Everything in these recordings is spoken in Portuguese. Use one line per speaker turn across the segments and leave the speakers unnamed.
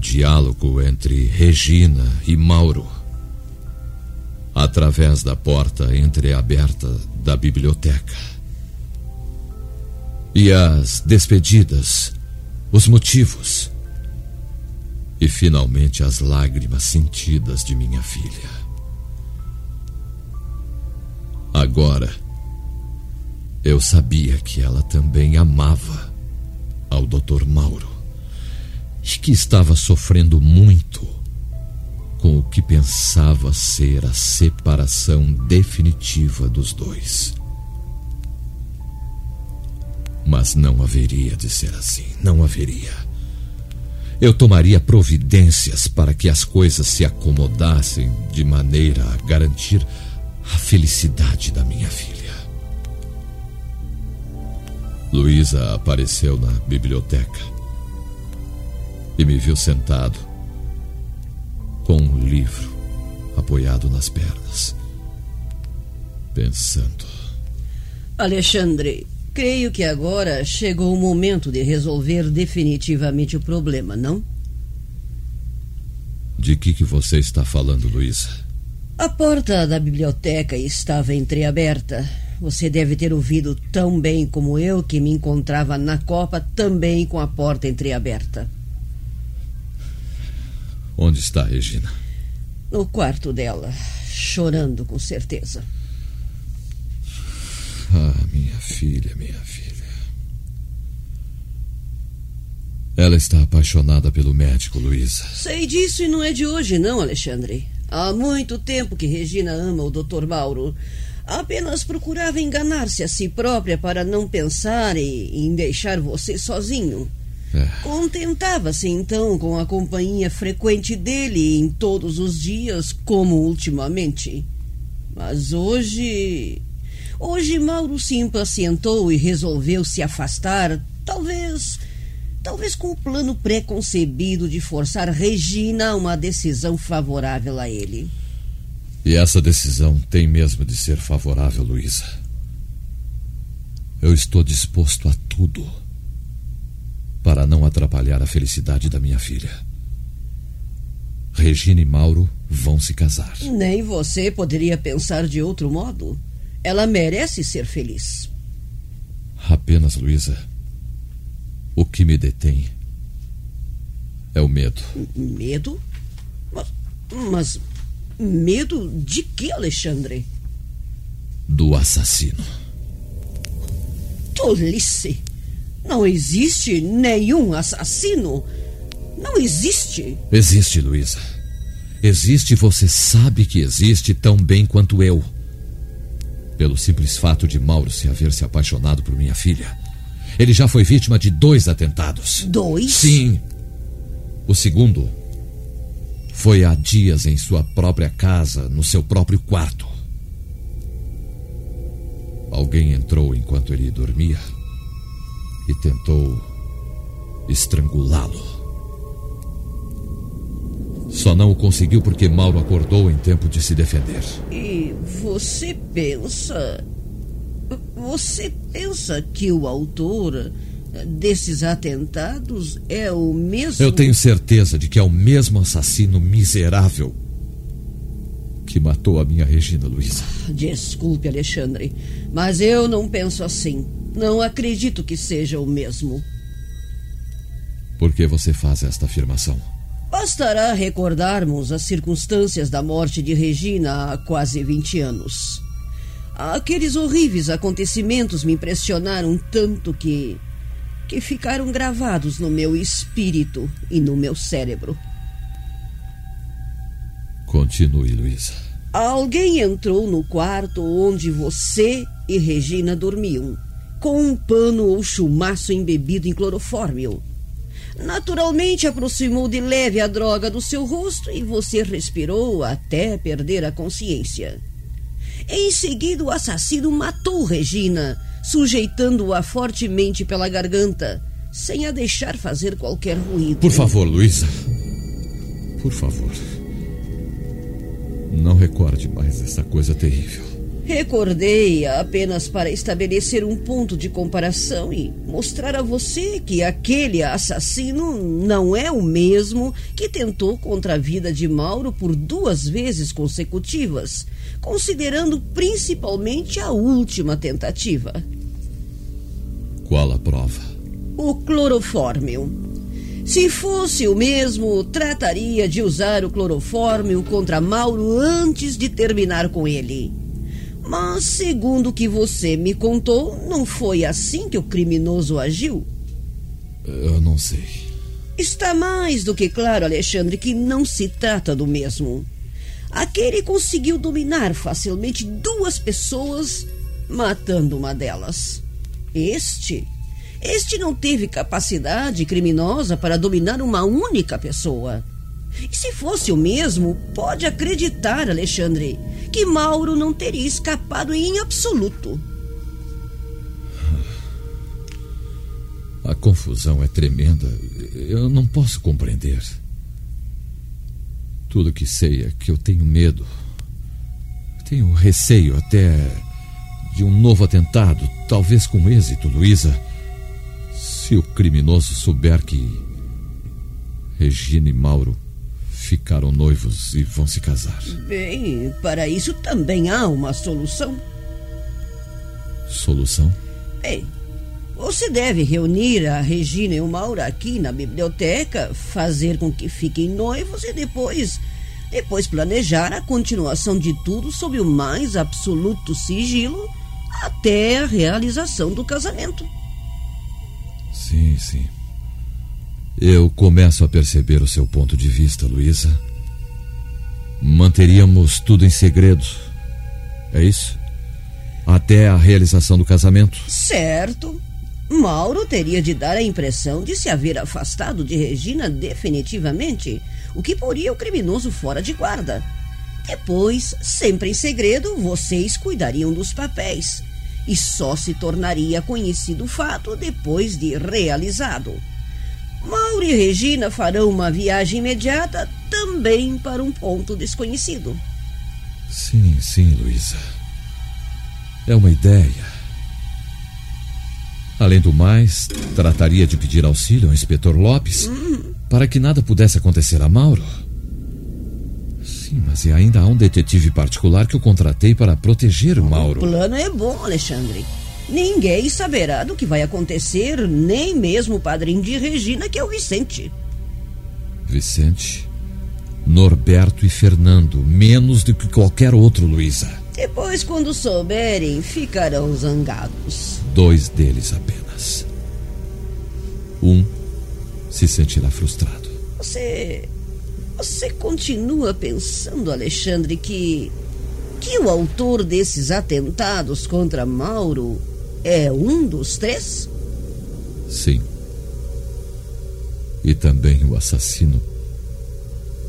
Diálogo entre Regina e Mauro. Através da porta entreaberta da biblioteca. E as despedidas, os motivos. E finalmente as lágrimas sentidas de minha filha. Agora, eu sabia que ela também amava ao Dr. Mauro que estava sofrendo muito com o que pensava ser a separação definitiva dos dois. Mas não haveria de ser assim, não haveria. Eu tomaria providências para que as coisas se acomodassem de maneira a garantir a felicidade da minha filha. Luísa apareceu na biblioteca e me viu sentado com um livro apoiado nas pernas, pensando.
Alexandre, creio que agora chegou o momento de resolver definitivamente o problema, não?
De que que você está falando, Luísa?
A porta da biblioteca estava entreaberta. Você deve ter ouvido tão bem como eu que me encontrava na copa também com a porta entreaberta.
Onde está Regina?
No quarto dela, chorando com certeza.
Ah, minha filha, minha filha. Ela está apaixonada pelo médico, Luísa.
Sei disso e não é de hoje, não, Alexandre. Há muito tempo que Regina ama o Dr. Mauro. Apenas procurava enganar-se a si própria para não pensar em deixar você sozinho.
É.
Contentava-se então com a companhia frequente dele em todos os dias, como ultimamente. Mas hoje. Hoje Mauro se impacientou e resolveu se afastar, talvez. Talvez com o plano pré-concebido de forçar Regina a uma decisão favorável a ele.
E essa decisão tem mesmo de ser favorável, Luísa. Eu estou disposto a tudo para não atrapalhar a felicidade da minha filha. Regina e Mauro vão se casar.
Nem você poderia pensar de outro modo. Ela merece ser feliz.
Apenas, Luísa, o que me detém é o medo.
Medo? Mas, mas medo de que, Alexandre?
Do assassino.
Tolice! Não existe nenhum assassino. Não existe.
Existe, Luísa. Existe você sabe que existe tão bem quanto eu. Pelo simples fato de Mauro se haver se apaixonado por minha filha. Ele já foi vítima de dois atentados.
Dois?
Sim. O segundo foi há dias em sua própria casa, no seu próprio quarto. Alguém entrou enquanto ele dormia e tentou estrangulá-lo. Só não o conseguiu porque Mauro acordou em tempo de se defender.
E você pensa. Você pensa que o autor desses atentados é o mesmo.
Eu tenho certeza de que é o mesmo assassino miserável que matou a minha Regina Luísa.
Desculpe, Alexandre, mas eu não penso assim. Não acredito que seja o mesmo.
Por que você faz esta afirmação?
Bastará recordarmos as circunstâncias da morte de Regina há quase 20 anos. Aqueles horríveis acontecimentos me impressionaram tanto que que ficaram gravados no meu espírito e no meu cérebro.
Continue, Luísa.
Alguém entrou no quarto onde você e Regina dormiam, com um pano ou chumaço embebido em clorofórmio. Naturalmente aproximou de leve a droga do seu rosto e você respirou até perder a consciência. Em seguida, o assassino matou Regina, sujeitando-a fortemente pela garganta, sem a deixar fazer qualquer ruído.
Por favor, Luísa. Por favor. Não recorde mais essa coisa terrível.
Recordei apenas para estabelecer um ponto de comparação e mostrar a você que aquele assassino não é o mesmo que tentou contra a vida de Mauro por duas vezes consecutivas, considerando principalmente a última tentativa.
Qual a prova?
O clorofórmio. Se fosse o mesmo, trataria de usar o clorofórmio contra Mauro antes de terminar com ele. Mas, segundo o que você me contou, não foi assim que o criminoso agiu?
Eu não sei.
Está mais do que claro, Alexandre, que não se trata do mesmo. Aquele conseguiu dominar facilmente duas pessoas, matando uma delas. Este. Este não teve capacidade criminosa para dominar uma única pessoa. E se fosse o mesmo, pode acreditar, Alexandre, que Mauro não teria escapado em absoluto.
A confusão é tremenda. Eu não posso compreender. Tudo que sei é que eu tenho medo. Tenho receio até de um novo atentado, talvez com êxito, Luísa. Se o criminoso souber que Regina e Mauro ficaram noivos e vão se casar.
Bem, para isso também há uma solução.
Solução?
Bem, você deve reunir a Regina e o Mauro aqui na biblioteca, fazer com que fiquem noivos e depois. Depois planejar a continuação de tudo sob o mais absoluto sigilo até a realização do casamento.
Sim, sim. Eu começo a perceber o seu ponto de vista, Luísa. Manteríamos tudo em segredo. É isso? Até a realização do casamento?
Certo. Mauro teria de dar a impressão de se haver afastado de Regina definitivamente, o que poria o criminoso fora de guarda. Depois, sempre em segredo, vocês cuidariam dos papéis. E só se tornaria conhecido o fato depois de realizado. Mauro e Regina farão uma viagem imediata também para um ponto desconhecido.
Sim, sim, Luísa. É uma ideia. Além do mais, trataria de pedir auxílio ao inspetor Lopes hum. para que nada pudesse acontecer a Mauro. Sim, mas ainda há um detetive particular que eu contratei para proteger o Mauro.
O plano é bom, Alexandre. Ninguém saberá do que vai acontecer, nem mesmo o padrinho de Regina, que é o Vicente.
Vicente, Norberto e Fernando, menos do que qualquer outro, Luísa.
Depois, quando souberem, ficarão zangados.
Dois deles apenas. Um se sentirá frustrado.
Você. Você continua pensando, Alexandre, que. que o autor desses atentados contra Mauro é um dos três?
Sim. E também o assassino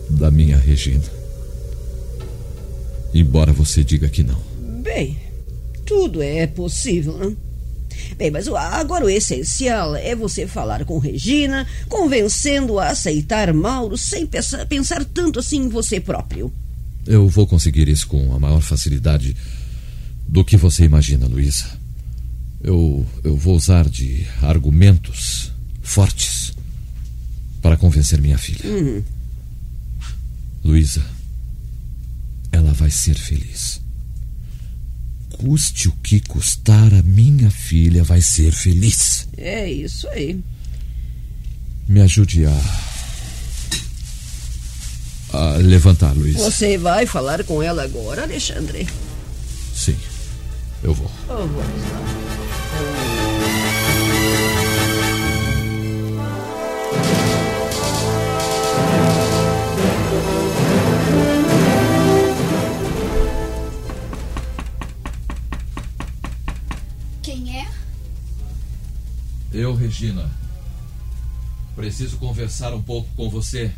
da minha Regina. Embora você diga que não.
Bem, tudo é possível, né? Bem, mas agora o essencial é você falar com Regina, convencendo-a a aceitar Mauro sem pensar, pensar tanto assim em você próprio.
Eu vou conseguir isso com a maior facilidade do que você imagina, Luísa. Eu, eu vou usar de argumentos fortes para convencer minha filha.
Uhum.
Luísa, ela vai ser feliz. Custe o que custar, a minha filha vai ser feliz.
É isso aí.
Me ajude a. a levantar, Luísa.
Você vai falar com ela agora, Alexandre?
Sim, eu vou.
Oh, quem é?
Eu, Regina. Preciso conversar um pouco com você.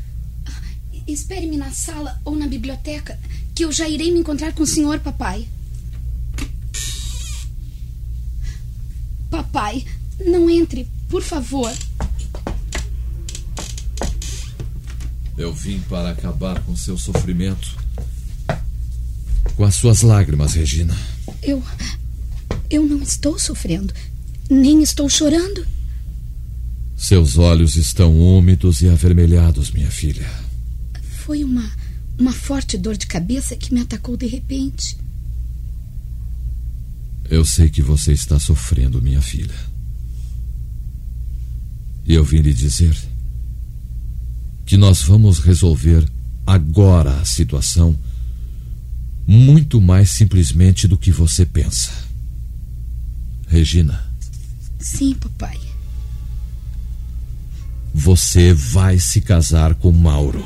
Ah, espere-me na sala ou na biblioteca, que eu já irei me encontrar com o senhor, papai. Papai, não entre, por favor.
Eu vim para acabar com seu sofrimento. Com as suas lágrimas, Regina.
Eu. Eu não estou sofrendo. Nem estou chorando.
Seus olhos estão úmidos e avermelhados, minha filha.
Foi uma. uma forte dor de cabeça que me atacou de repente.
Eu sei que você está sofrendo, minha filha. E eu vim lhe dizer que nós vamos resolver agora a situação muito mais simplesmente do que você pensa. Regina.
Sim, papai.
Você vai se casar com Mauro.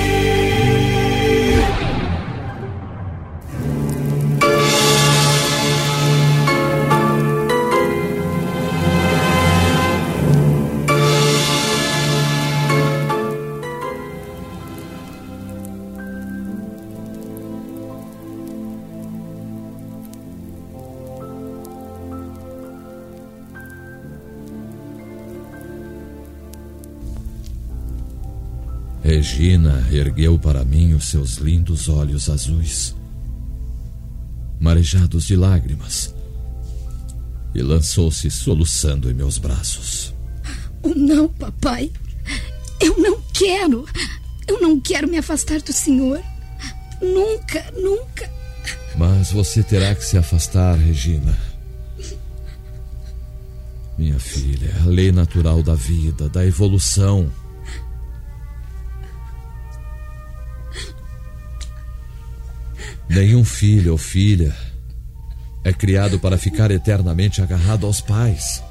Regina ergueu para mim os seus lindos olhos azuis, marejados de lágrimas, e lançou-se soluçando em meus braços.
Oh, não, papai. Eu não quero. Eu não quero me afastar do senhor. Nunca, nunca.
Mas você terá que se afastar, Regina. Minha filha, a lei natural da vida, da evolução. Nenhum filho ou filha é criado para ficar eternamente agarrado aos pais.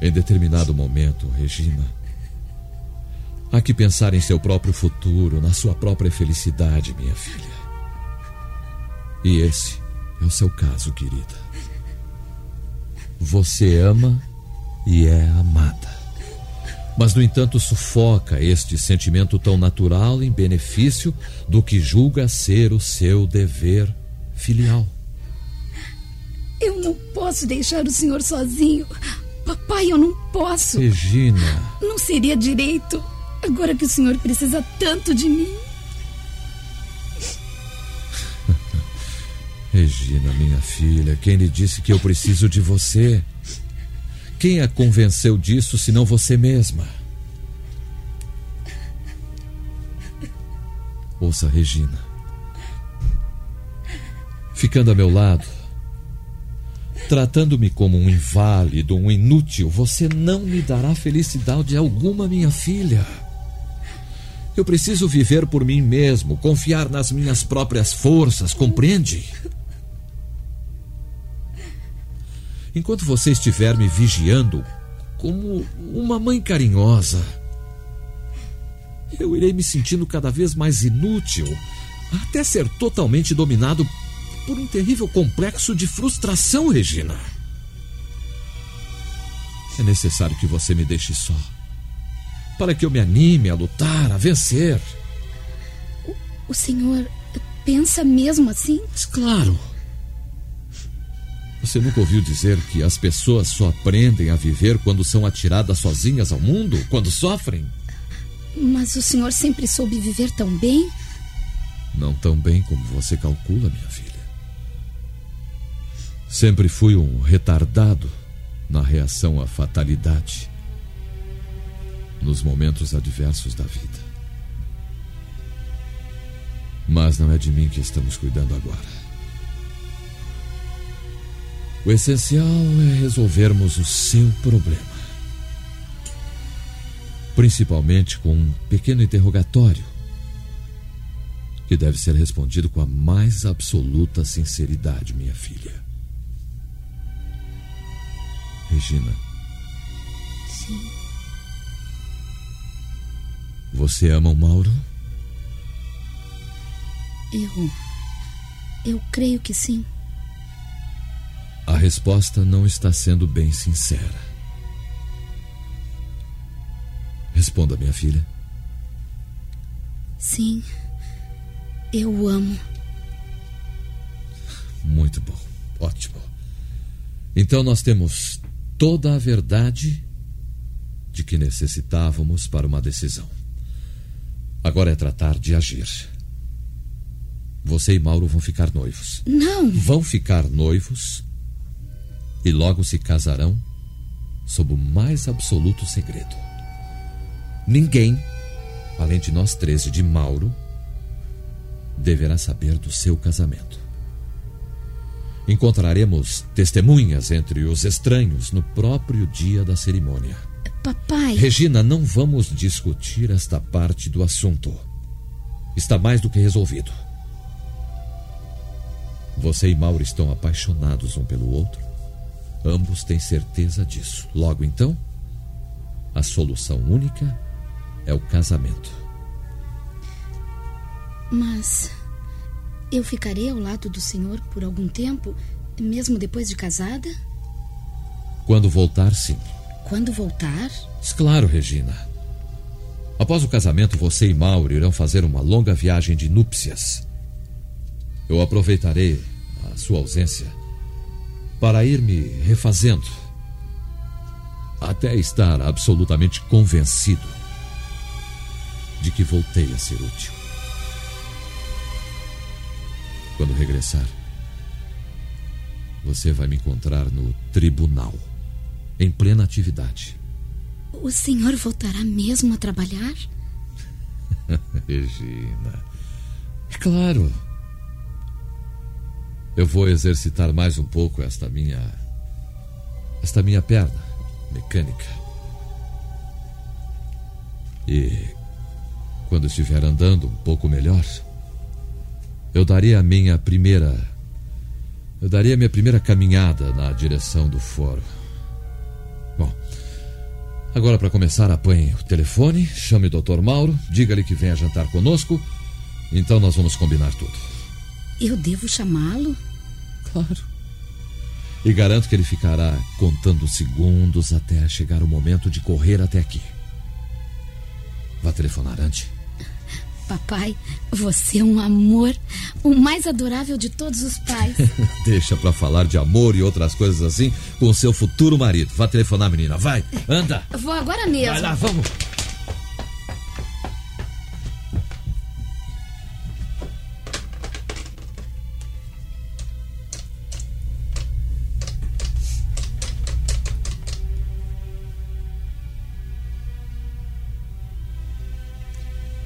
Em determinado momento, Regina, há que pensar em seu próprio futuro, na sua própria felicidade, minha filha. E esse é o seu caso, querida. Você ama e é amada. Mas, no entanto, sufoca este sentimento tão natural em benefício do que julga ser o seu dever filial.
Eu não posso deixar o senhor sozinho. Papai, eu não posso.
Regina.
Não seria direito, agora que o senhor precisa tanto de mim.
Regina, minha filha, quem lhe disse que eu preciso de você? Quem a convenceu disso senão você mesma? Ouça, Regina. Ficando a meu lado, tratando-me como um inválido, um inútil, você não me dará felicidade alguma, minha filha. Eu preciso viver por mim mesmo, confiar nas minhas próprias forças, compreende? Enquanto você estiver me vigiando como uma mãe carinhosa. Eu irei me sentindo cada vez mais inútil, até ser totalmente dominado por um terrível complexo de frustração, Regina. É necessário que você me deixe só, para que eu me anime a lutar, a vencer.
O, o senhor pensa mesmo assim?
Mas claro. Você nunca ouviu dizer que as pessoas só aprendem a viver quando são atiradas sozinhas ao mundo? Quando sofrem?
Mas o senhor sempre soube viver tão bem?
Não tão bem como você calcula, minha filha. Sempre fui um retardado na reação à fatalidade, nos momentos adversos da vida. Mas não é de mim que estamos cuidando agora. O essencial é resolvermos o seu problema. Principalmente com um pequeno interrogatório que deve ser respondido com a mais absoluta sinceridade, minha filha. Regina.
Sim.
Você ama o Mauro?
Eu. Eu creio que sim.
A resposta não está sendo bem sincera. Responda, minha filha.
Sim, eu o amo.
Muito bom, ótimo. Então nós temos toda a verdade de que necessitávamos para uma decisão. Agora é tratar de agir. Você e Mauro vão ficar noivos.
Não!
Vão ficar noivos e logo se casarão sob o mais absoluto segredo. Ninguém, além de nós três e de Mauro, deverá saber do seu casamento. Encontraremos testemunhas entre os estranhos no próprio dia da cerimônia.
Papai.
Regina, não vamos discutir esta parte do assunto. Está mais do que resolvido. Você e Mauro estão apaixonados um pelo outro Ambos têm certeza disso. Logo então, a solução única é o casamento.
Mas eu ficarei ao lado do senhor por algum tempo, mesmo depois de casada?
Quando voltar, sim.
Quando voltar?
Claro, Regina. Após o casamento, você e Mauro irão fazer uma longa viagem de núpcias. Eu aproveitarei a sua ausência para ir me refazendo, até estar absolutamente convencido de que voltei a ser útil. Quando regressar, você vai me encontrar no tribunal, em plena atividade.
O senhor voltará mesmo a trabalhar?
Regina. É claro. Eu vou exercitar mais um pouco esta minha. esta minha perna mecânica. E quando estiver andando um pouco melhor, eu daria a minha primeira. Eu daria a minha primeira caminhada na direção do fórum. Bom, agora para começar, apanhe o telefone, chame o Dr. Mauro, diga-lhe que venha jantar conosco. Então nós vamos combinar tudo.
Eu devo chamá-lo?
Claro. E garanto que ele ficará contando segundos até chegar o momento de correr até aqui. Vá telefonar antes.
Papai, você é um amor, o mais adorável de todos os pais.
Deixa pra falar de amor e outras coisas assim com seu futuro marido. Vá telefonar, menina. Vai, anda.
Vou agora mesmo.
Vai lá, vamos.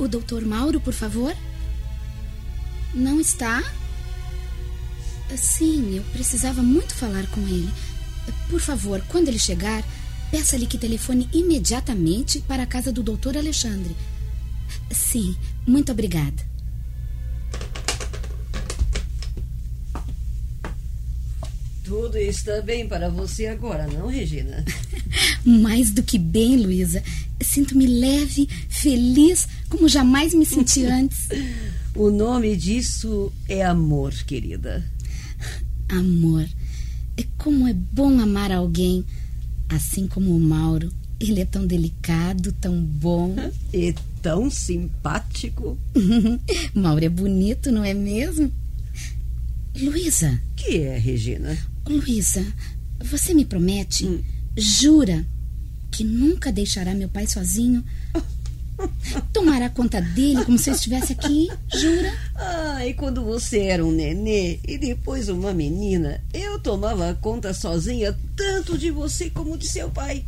O doutor Mauro, por favor? Não está? Sim, eu precisava muito falar com ele. Por favor, quando ele chegar, peça-lhe que telefone imediatamente para a casa do doutor Alexandre. Sim, muito obrigada.
Tudo está bem para você agora, não, Regina?
Mais do que bem, Luísa. Sinto-me leve, feliz, como jamais me senti antes.
O nome disso é amor, querida.
Amor. É como é bom amar alguém, assim como o Mauro. Ele é tão delicado, tão bom.
E tão simpático.
Mauro é bonito, não é mesmo? Luísa.
Que é, Regina?
Luísa, você me promete, hum. jura, que nunca deixará meu pai sozinho? Tomará conta dele como se eu estivesse aqui, jura?
Ah, e quando você era um nenê e depois uma menina, eu tomava conta sozinha tanto de você como de seu pai.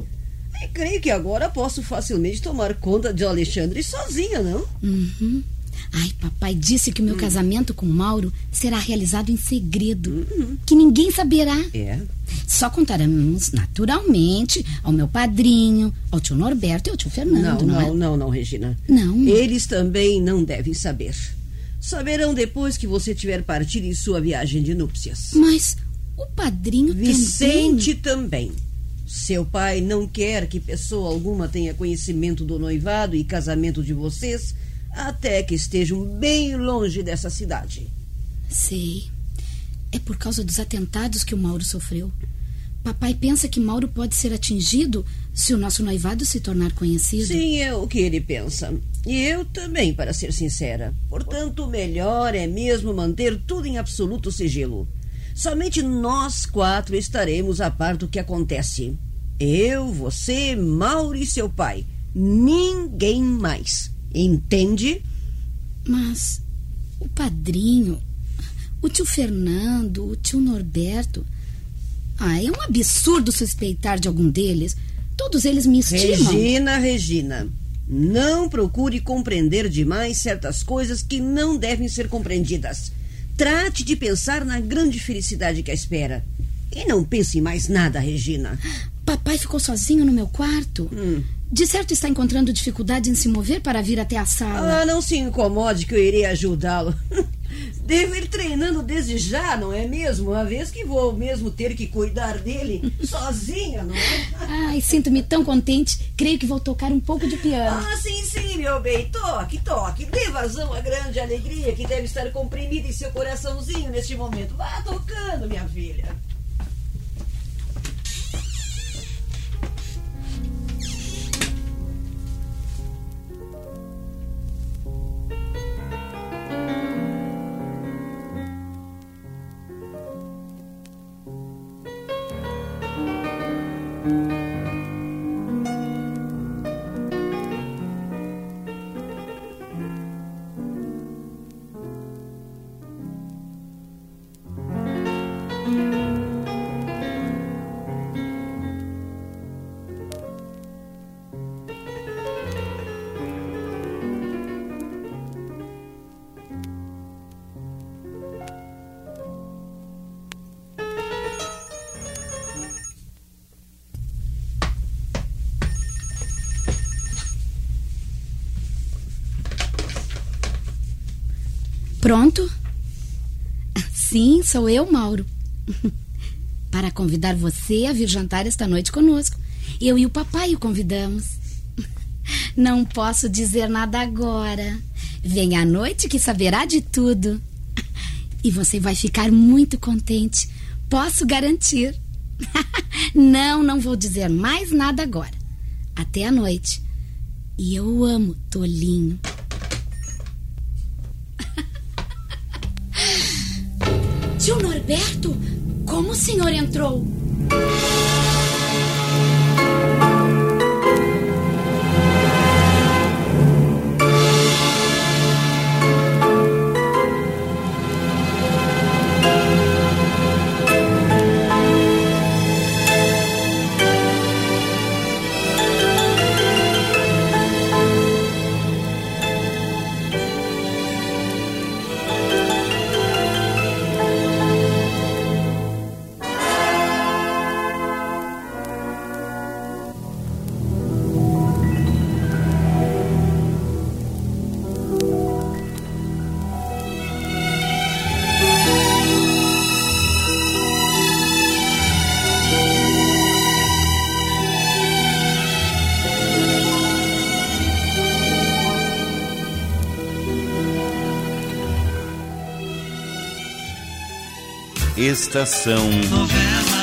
E creio que agora posso facilmente tomar conta de Alexandre sozinha, não?
Uhum. Ai, papai disse que o meu hum. casamento com Mauro será realizado em segredo. Uhum. Que ninguém saberá.
É.
Só contaremos naturalmente ao meu padrinho, ao tio Norberto e ao tio Fernando.
Não, não,
não,
é? não, não, Regina.
Não.
Eles também não devem saber. Saberão depois que você tiver partido em sua viagem de núpcias.
Mas o padrinho
Vicente
também.
também. Seu pai não quer que pessoa alguma tenha conhecimento do noivado e casamento de vocês até que estejam bem longe dessa cidade.
Sei. É por causa dos atentados que o Mauro sofreu. Papai pensa que Mauro pode ser atingido se o nosso noivado se tornar conhecido.
Sim, é o que ele pensa. E eu também, para ser sincera. Portanto, o melhor é mesmo manter tudo em absoluto sigilo. Somente nós quatro estaremos a par do que acontece. Eu, você, Mauro e seu pai. Ninguém mais. Entende?
Mas o padrinho, o tio Fernando, o tio Norberto. Ah, é um absurdo suspeitar de algum deles. Todos eles me estimam.
Regina, Regina, não procure compreender demais certas coisas que não devem ser compreendidas. Trate de pensar na grande felicidade que a espera. E não pense em mais nada, Regina.
Papai ficou sozinho no meu quarto.
Hum.
De certo está encontrando dificuldade em se mover para vir até a sala.
Ah, não se incomode que eu irei ajudá-lo. Devo ir treinando desde já, não é mesmo? Uma vez que vou mesmo ter que cuidar dele sozinha, não é?
Ai, sinto-me tão contente. Creio que vou tocar um pouco de piano.
Ah, sim, sim, meu bem. Toque, toque. Dê vazão à grande alegria que deve estar comprimida em seu coraçãozinho neste momento. Vá tocando, minha
Pronto? Sim, sou eu, Mauro. Para convidar você a vir jantar esta noite conosco. Eu e o papai o convidamos. Não posso dizer nada agora. Venha à noite que saberá de tudo. E você vai ficar muito contente. Posso garantir. não, não vou dizer mais nada agora. Até a noite. E eu amo Tolinho. Norberto, como o senhor entrou?
Estação Novela.